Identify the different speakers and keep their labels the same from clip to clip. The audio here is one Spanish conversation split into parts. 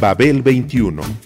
Speaker 1: Babel 21.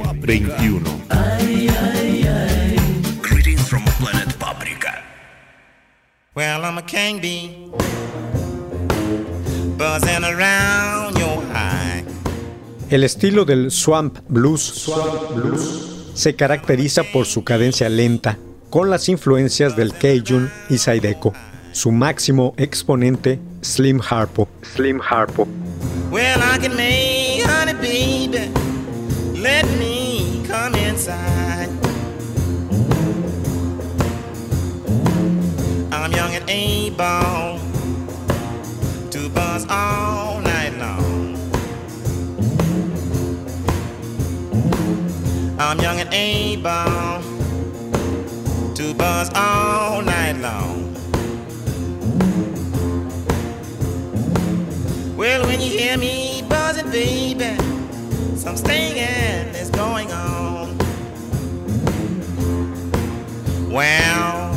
Speaker 1: 21.
Speaker 2: Greetings from planet Paprika.
Speaker 3: Well, I'm a king bee, buzzing around your high.
Speaker 4: El estilo del swamp blues, se caracteriza por su cadencia lenta, con las influencias del Cajun y Zydeco. Su máximo exponente, Slim Harpo. Slim Harpo.
Speaker 3: Well, I can make honey, baby. Let me able to buzz all night long. I'm young and able to buzz all night long. Well, when you hear me buzzing, baby, some stinging is going on. Well,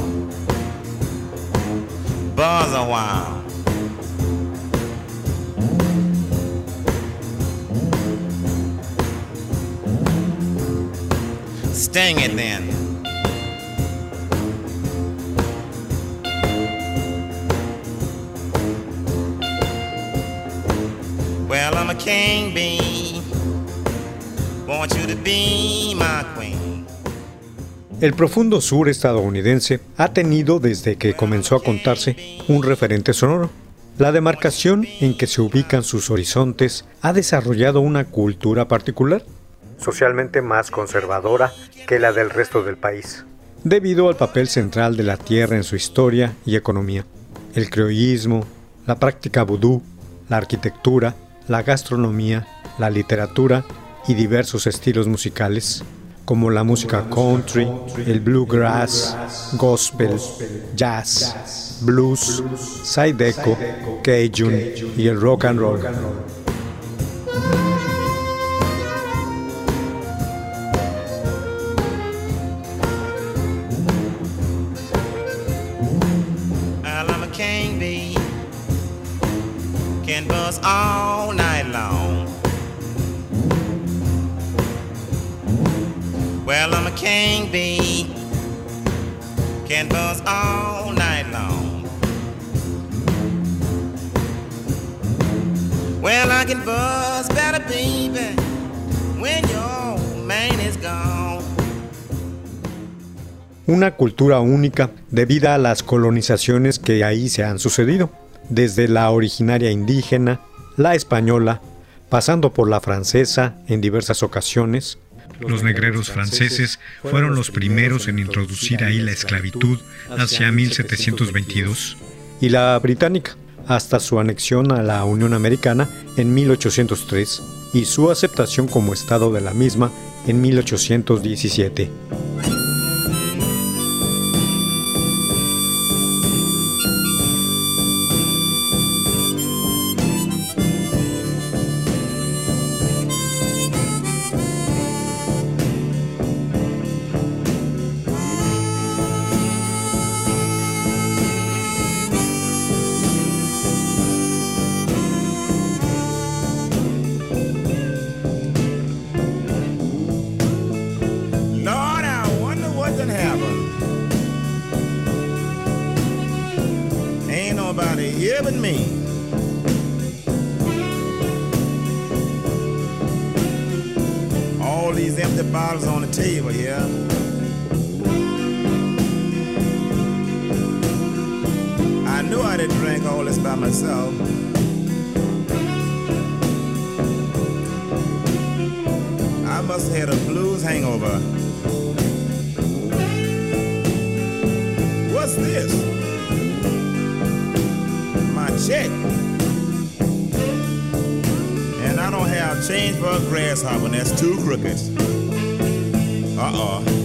Speaker 3: buzz a while. Sting it then. Well, I'm a king bee. Want you to be my queen.
Speaker 4: El profundo sur estadounidense ha tenido desde que comenzó a contarse un referente sonoro. La demarcación en que se ubican sus horizontes ha desarrollado una cultura particular, socialmente más conservadora que la del resto del país, debido al papel central de la tierra en su historia y economía. El criollismo, la práctica vudú, la arquitectura, la gastronomía, la literatura y diversos estilos musicales, como la música country, el bluegrass, gospel, jazz, blues, zydeco, cajun y el rock and roll.
Speaker 3: King bee. Can buzz all night long. Can.
Speaker 4: Una cultura única debida a las colonizaciones que ahí se han sucedido, desde la originaria indígena, la española, pasando por la francesa en diversas ocasiones.
Speaker 5: Los negreros franceses fueron los primeros en introducir ahí la esclavitud hacia 1722.
Speaker 4: y la británica, hasta su anexión a la Unión Americana en 1803 y su aceptación como Estado de la misma en 1817.
Speaker 3: Knew drink all this by myself. I must have had a blues hangover. What's this? My check. And I don't have
Speaker 6: Change for a grasshopper, and that's two crickets. Uh-oh.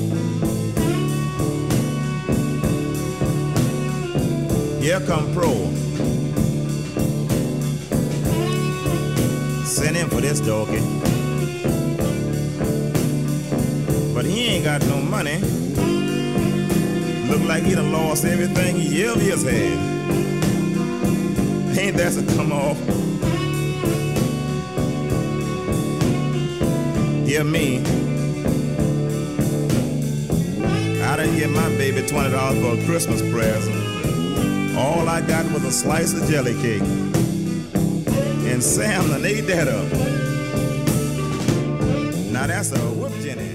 Speaker 6: Here come Pro. Send him for this doggy. Eh? But he ain't got no money. Look like he done lost everything he ever has had. Ain't that a come off? Hear me. I done get my baby $20 for a Christmas present. All I got was a slice of jelly cake. And Sam done ate that up. Now that's a whoop Jenny.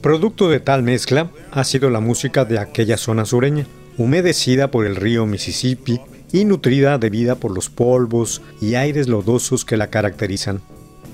Speaker 4: Producto de tal mezcla ha sido la música de aquella zona sureña, humedecida por el río Mississippi y nutrida de vida por los polvos y aires lodosos que la caracterizan.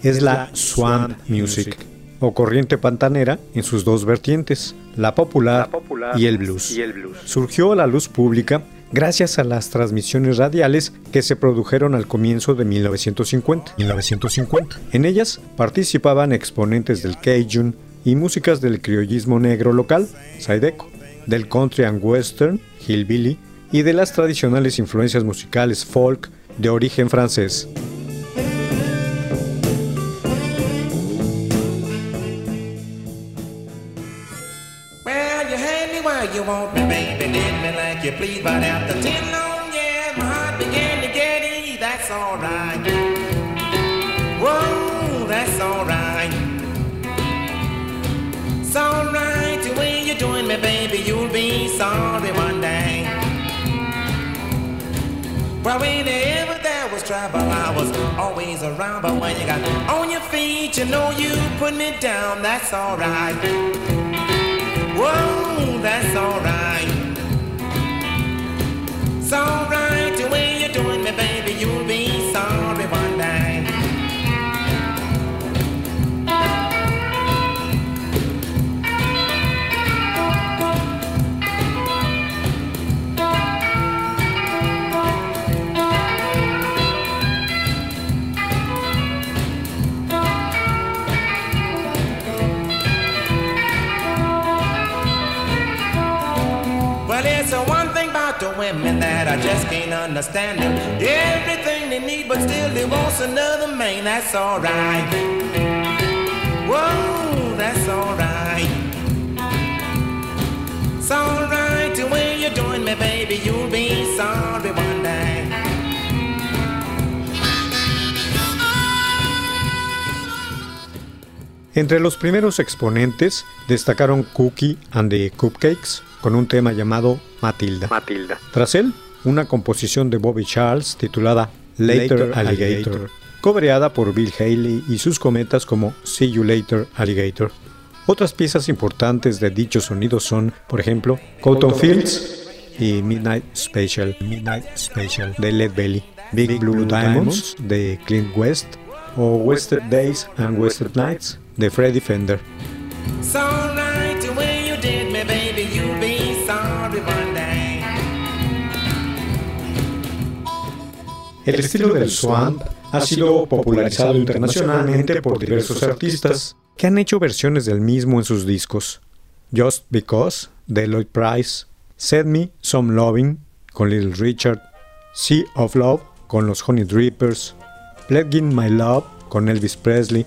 Speaker 4: Es la swamp music, o corriente pantanera en sus dos vertientes, la popular, y, el blues. Surgió a la luz pública gracias a las transmisiones radiales que se produjeron al comienzo de 1950. 1950. En ellas participaban exponentes del Cajun y músicas del criollismo negro local, Saideco, del country and western, hillbilly, y de las tradicionales influencias musicales folk de origen francés.
Speaker 3: You want me, baby. Did me like you please, but after ten oh long years, my heart began to get easy. That's alright. Whoa, that's alright. It's alright the way you're doing me, baby. You'll be sorry one day. Well, whenever there was trouble, I was always around. But when you got on your feet, you know you put me down. That's alright. Whoa, that's alright. It's alright the way you're doing me, baby. You'll be sorry one the women that I just can't understand them. Everything they need, but still they want another man. That's alright. Whoa, that's alright. It's alright the way you're doing me, baby. You'll be sorry one day.
Speaker 4: Entre los primeros exponentes destacaron Cookie and the Cupcakes con un tema llamado Matilda.
Speaker 7: Matilda.
Speaker 4: Tras él, una composición de Bobby Charles titulada Later, Alligator, cobreada por Bill Haley y sus cometas como See You Later Alligator. Otras piezas importantes de dicho sonido son, por ejemplo, Cotton Fields y Midnight Special, Midnight Special de Led Belly, Big Blue Diamonds de Clint West o Western Days and Western Nights de Freddie Fender. El estilo del swamp ha sido popularizado internacionalmente por diversos artistas que han hecho versiones del mismo en sus discos. Just Because de Lloyd Price, Send Me Some Loving con Little Richard, Sea of Love con los Honey Drippers, Pledging My Love con Elvis Presley.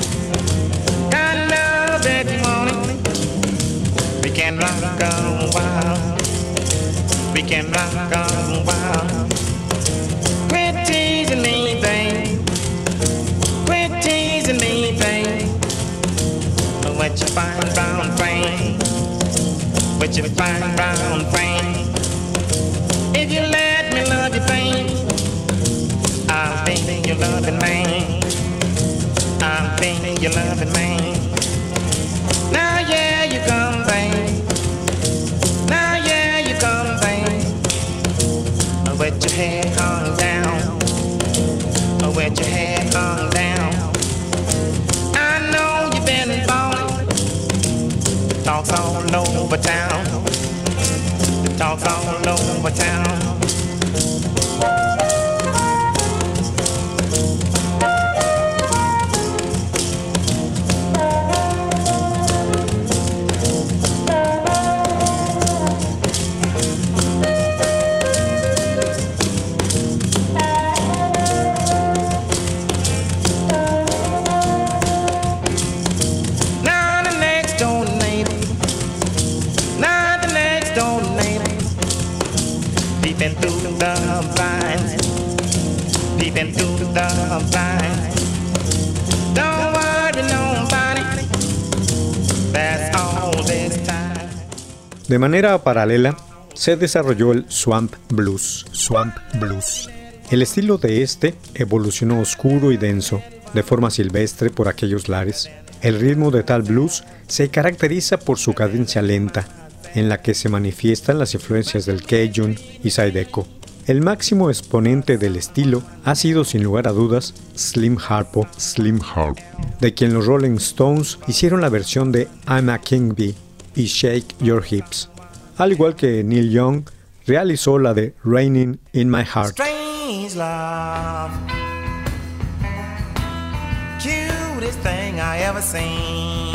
Speaker 3: rock on wild. We can rock on wild. Quit teasing me, babe. Quit teasing me, babe. What you find brown frame? What you find brown frame? If you let me love you, babe, I'll be your loving man. I'll be your loving man. Head down. Oh, With your head hung down. I know you've been falling. Talks all over town. Talks all over town.
Speaker 4: De manera paralela, se desarrolló el Swamp Blues. Swamp Blues. El estilo de este evolucionó oscuro y denso, de forma silvestre por aquellos lares. El ritmo de tal blues se caracteriza por su cadencia lenta, en la que se manifiestan las influencias del Cajun y Zydeco. El máximo exponente del estilo ha sido sin lugar a dudas Slim Harpo, Slim Harpo, de quien los Rolling Stones hicieron la versión de I'm a King Bee y Shake Your Hips, al igual que Neil Young realizó la de Raining in My Heart.
Speaker 3: Strange love, cutest thing I ever seen.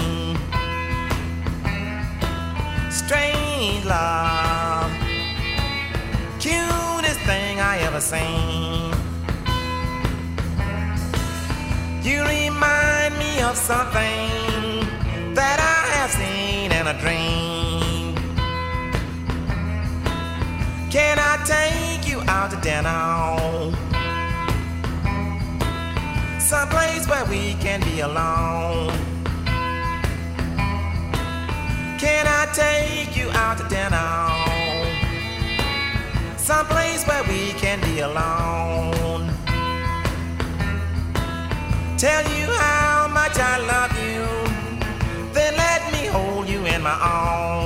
Speaker 3: Strange love, cutest thing I ever seen. You remind me of something that I have seen in a dream. Can I take you out to dinner? Someplace where we can be alone. Can I take you out to dinner? Someplace where we can be alone. Tell you how much I love you. Then let me hold you in my arms.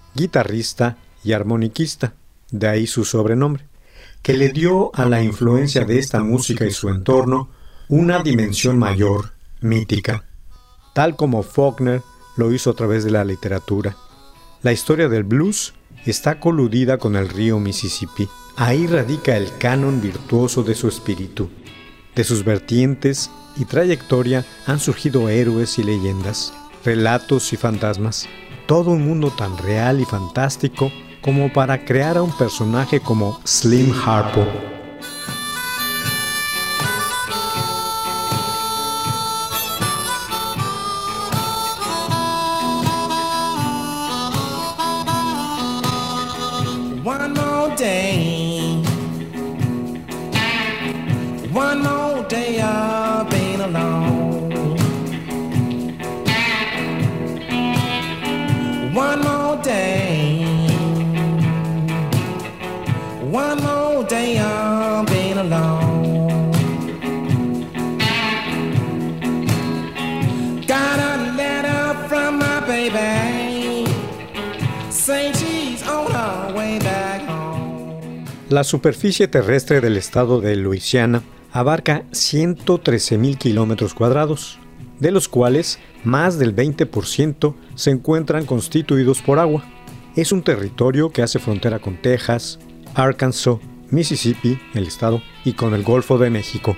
Speaker 4: guitarrista y armoniquista, de ahí su sobrenombre, que le dio a la influencia de esta música y su entorno una dimensión mayor, mítica, tal como Faulkner lo hizo a través de la literatura. La historia del blues está coludida con el río Mississippi. Ahí radica el canon virtuoso de su espíritu. De sus vertientes y trayectoria han surgido héroes y leyendas, relatos y fantasmas, todo un mundo tan real y fantástico como para crear a un personaje como Slim Harpo. Superficie terrestre del estado de Luisiana abarca 113.000 kilómetros cuadrados, de los cuales más del 20% se encuentran constituidos por agua. Es un territorio que hace frontera con Texas, Arkansas, Mississippi, el estado, y con el Golfo de México.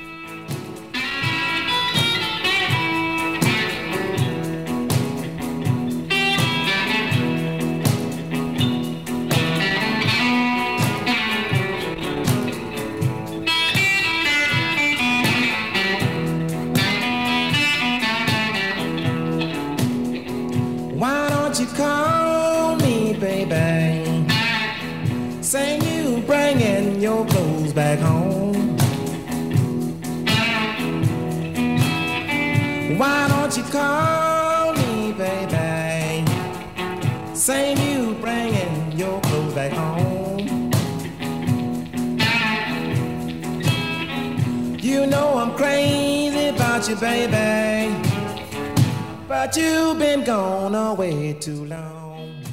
Speaker 3: You know I'm crazy about you, baby. But you've been gone away too long.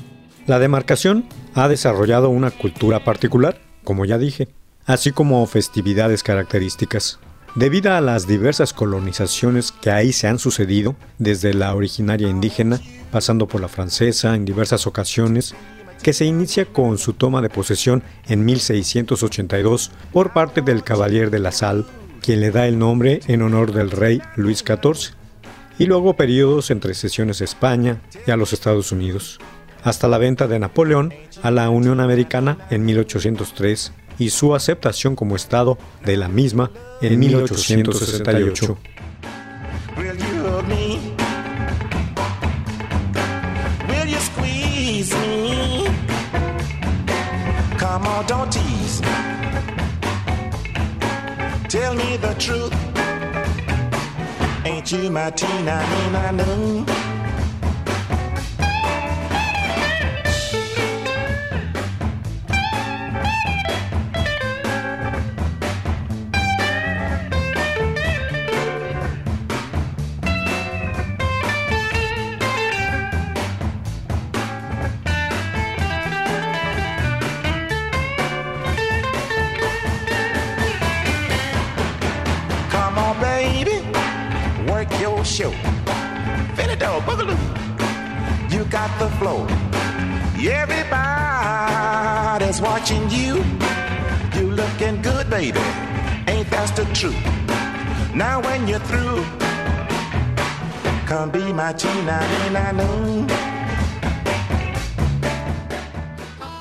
Speaker 4: La demarcación ha desarrollado una cultura particular, como ya dije, así como festividades características. Debido a las diversas colonizaciones que ahí se han sucedido, desde la originaria indígena, pasando por la francesa en diversas ocasiones, que se inicia con su toma de posesión en 1682 por parte del Caballero de la Sal, quien le da el nombre en honor del rey Luis XIV, y luego periodos entre sesiones a España y a los Estados Unidos, hasta la venta de Napoleón a la Unión Americana en 1803 y su aceptación como Estado de la misma en 1868.
Speaker 3: Will you hug me? Will you squeeze me? Come on, don't tease. Tell me the truth. Ain't you my Tina, no? Come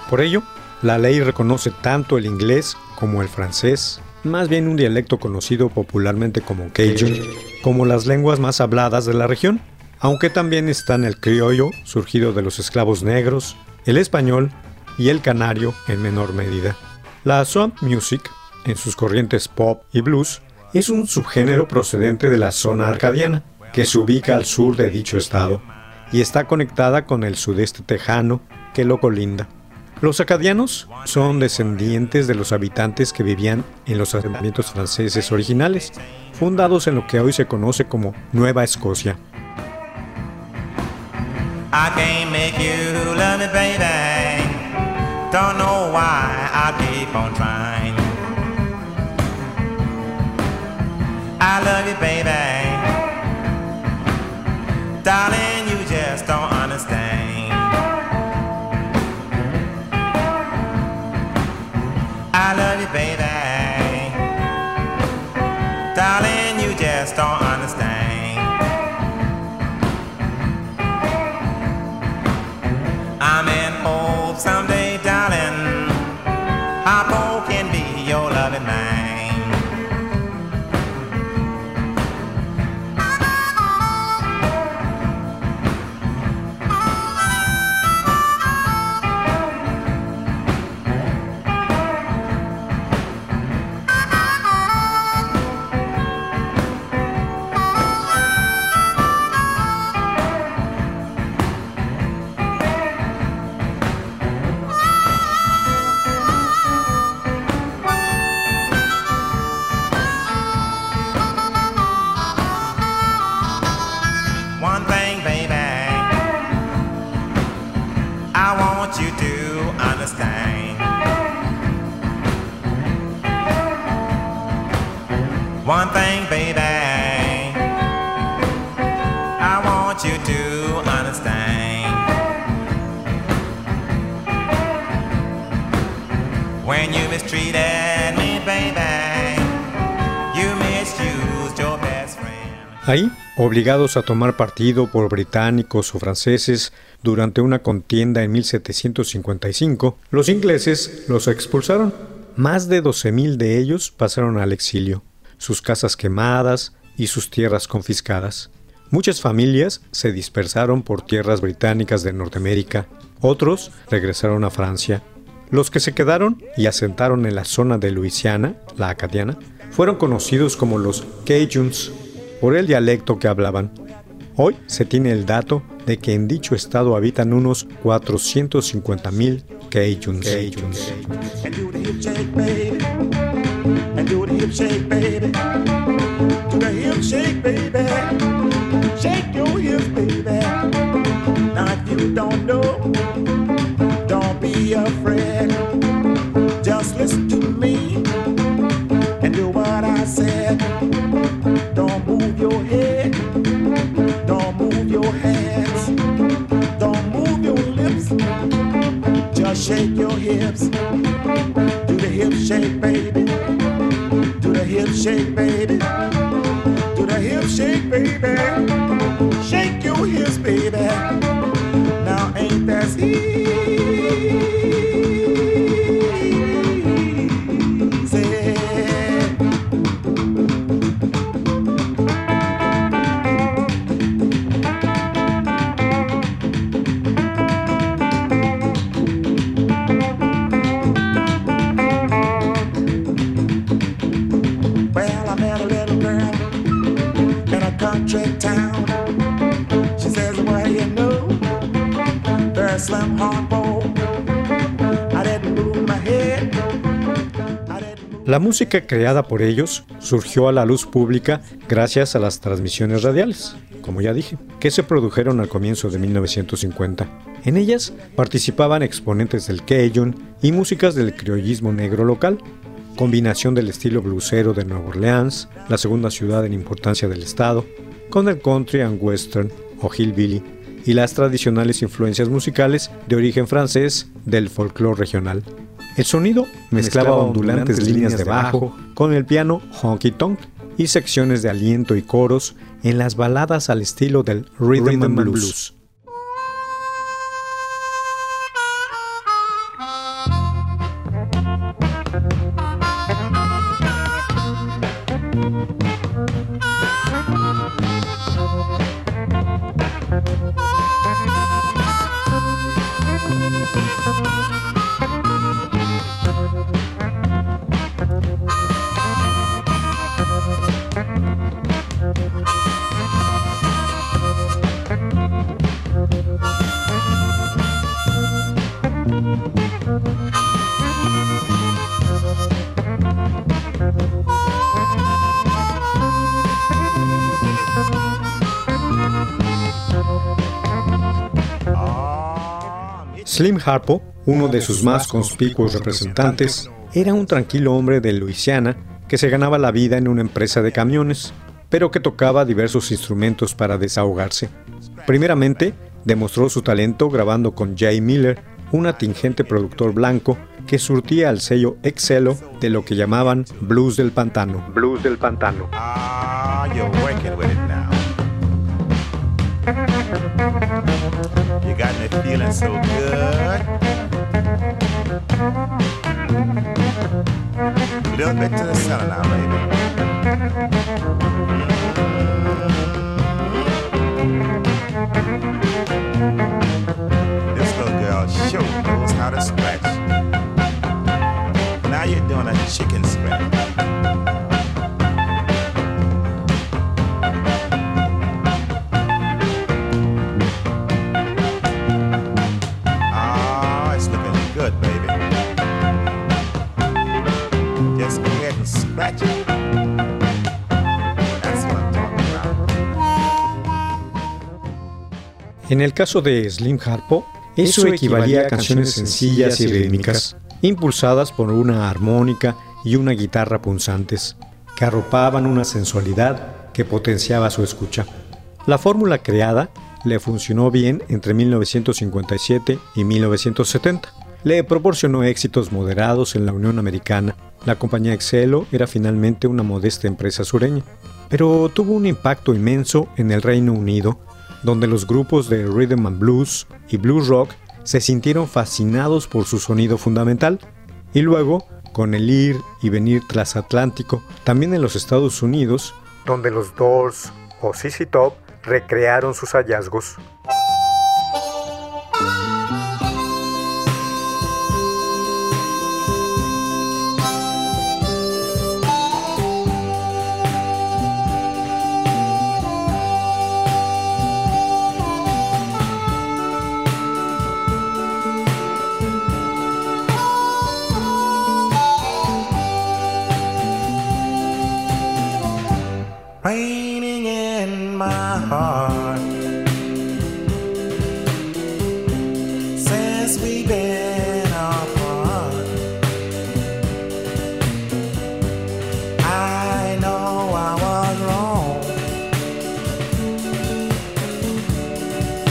Speaker 4: Por ello, la ley reconoce tanto el inglés como el francés, más bien un dialecto conocido popularmente como Cajun, como las lenguas más habladas de la región, aunque también están el criollo, surgido de los esclavos negros, el español y el canario en menor medida. La swamp music, en sus corrientes pop y blues, es un subgénero procedente de la zona arcadiana, que se ubica al sur de dicho estado, y está conectada con el sudeste tejano que lo colinda. Los acadianos son descendientes de los habitantes que vivían en los asentamientos franceses originales, fundados en lo que hoy se conoce como Nueva Escocia.
Speaker 3: Don't know why I keep on trying. I love
Speaker 4: Ahí, obligados a tomar partido por británicos o franceses durante una contienda en 1755, los ingleses los expulsaron. Más de 12.000 de ellos pasaron al exilio sus casas quemadas y sus tierras confiscadas. Muchas familias se dispersaron por tierras británicas de Norteamérica, otros regresaron a Francia. Los que se quedaron y asentaron en la zona de Luisiana, la acadiana, fueron conocidos como los Cajuns por el dialecto que hablaban. Hoy se tiene el dato de que en dicho estado habitan unos 450.000 Cajuns.
Speaker 3: and And do the hip shake, baby. Do the hip shake, baby. Shake your hips, baby. Now if you don't know, don't be afraid. Just listen to me and do what I said. Don't move your head. Don't move your hands. Don't move your lips. Just shake your hips. Shake, baby. Do the hip shake, baby. Do the hip shake, baby. Shake your hips, baby. Now ain't that easy?
Speaker 4: La música creada por ellos surgió a la luz pública gracias a las transmisiones radiales, como ya dije, que se produjeron al comienzo de 1950. En ellas participaban exponentes del Cajun y músicas del criollismo negro local, combinación del estilo blusero de Nueva Orleans, la segunda ciudad en importancia del estado, con el country and western o hillbilly y las tradicionales influencias musicales de origen francés del folclore regional. El sonido mezclaba ondulantes líneas de bajo con el piano honky tonk y secciones de aliento y coros en las baladas al estilo del rhythm, and blues. Slim Harpo, uno de sus más conspicuos representantes, era un tranquilo hombre de Luisiana que se ganaba la vida en una empresa de camiones, pero que tocaba diversos instrumentos para desahogarse. Primeramente, demostró su talento grabando con Jay Miller, un atingente productor blanco que surtía al sello Excelo de lo que llamaban blues del pantano. Blues del pantano.
Speaker 8: Ah, feeling so good. A little bit to the center now, baby. This little girl sure knows how to scratch. Now you're doing a chicken scratch.
Speaker 4: En el caso de Slim Harpo, eso equivalía a canciones sencillas y rítmicas, impulsadas por una armónica y una guitarra punzantes, que arropaban una sensualidad que potenciaba su escucha. La fórmula creada le funcionó bien entre 1957 y 1970, le proporcionó éxitos moderados en la Unión Americana. La compañía Excelo era finalmente una modesta empresa sureña, pero tuvo un impacto inmenso en el Reino Unido, donde los grupos de rhythm and blues y blues rock se sintieron fascinados por su sonido fundamental, y luego, con el ir y venir transatlántico, también en los Estados Unidos, donde los Doors o CC Top recrearon sus hallazgos.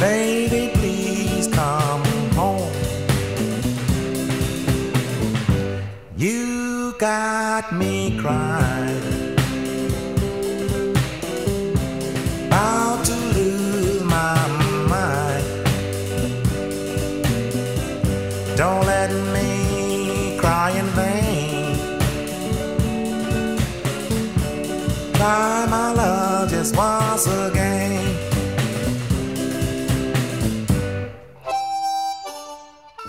Speaker 3: Baby. Please come home. You got me crying. about to lose my mind. Don't let me cry in vain. Cry my love just once again.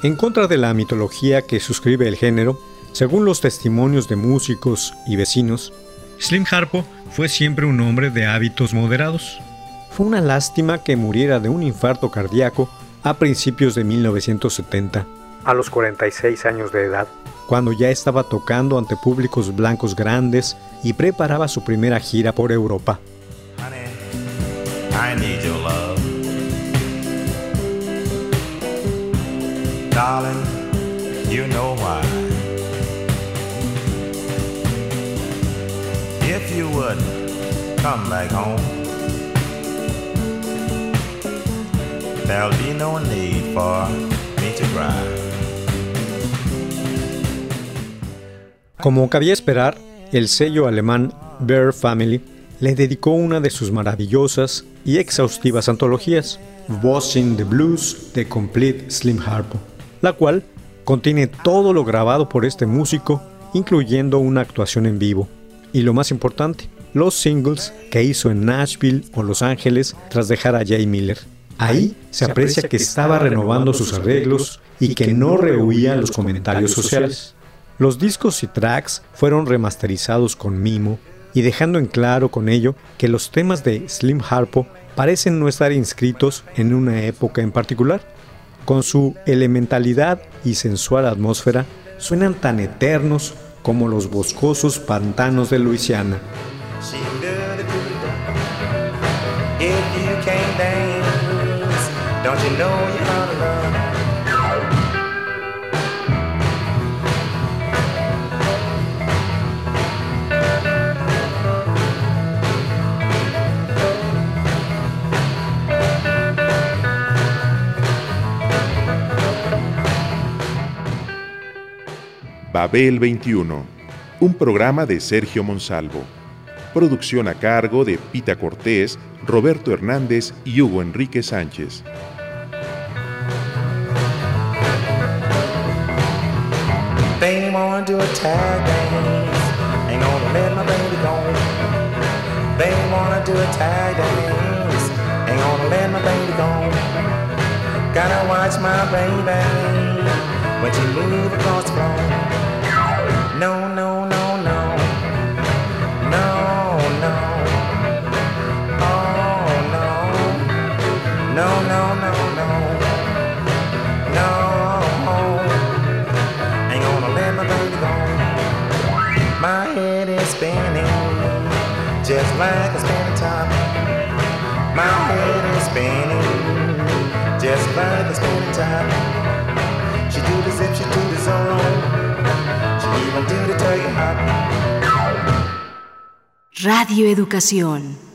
Speaker 4: En contra de la mitología que suscribe el género, según los testimonios de músicos y vecinos,
Speaker 5: Slim Harpo fue siempre un hombre de hábitos moderados.
Speaker 4: Fue una lástima que muriera de un infarto cardíaco a principios de 1970, a los 46 años de edad, cuando ya estaba tocando ante públicos blancos grandes y preparaba su primera gira por Europa.
Speaker 6: Honey, I need your love. Darling, you know why. If you would come back home, there'll be no need for me to cry.
Speaker 4: Como cabía esperar, el sello alemán Bear Family le dedicó una de sus maravillosas y exhaustivas antologías, Bossing the Blues The Complete Slim Harpo, la cual contiene todo lo grabado por este músico, incluyendo una actuación en vivo. Y lo más importante, los singles que hizo en Nashville o Los Ángeles tras dejar a Jay Miller. Ahí se aprecia que estaba renovando sus arreglos y que no rehuía los comentarios sociales. Los discos y tracks fueron remasterizados con mimo y dejando en claro con ello que los temas de Slim Harpo parecen no estar inscritos en una época en particular. Con su elementalidad y sensual atmósfera, suenan tan eternos como los boscosos pantanos de Luisiana.
Speaker 1: Babel 21, un programa de Sergio Monsalvo. Producción a cargo de Pita Cortés, Roberto Hernández y Hugo Enrique Sánchez.
Speaker 3: They wanna do a tag dance. Ain't gonna let my baby go. They wanna do a tag dance. Ain't gonna let my baby go. Gotta watch my baby when she move across the floor. No, no, no, no. No, no. Oh, no. No, no, no, no. No. Ain't gonna let my baby go. My head is spinning, just like a spinning top. My head is spinning, just like a spinning top. She do the zip, she do the zone.
Speaker 9: Radio Educación.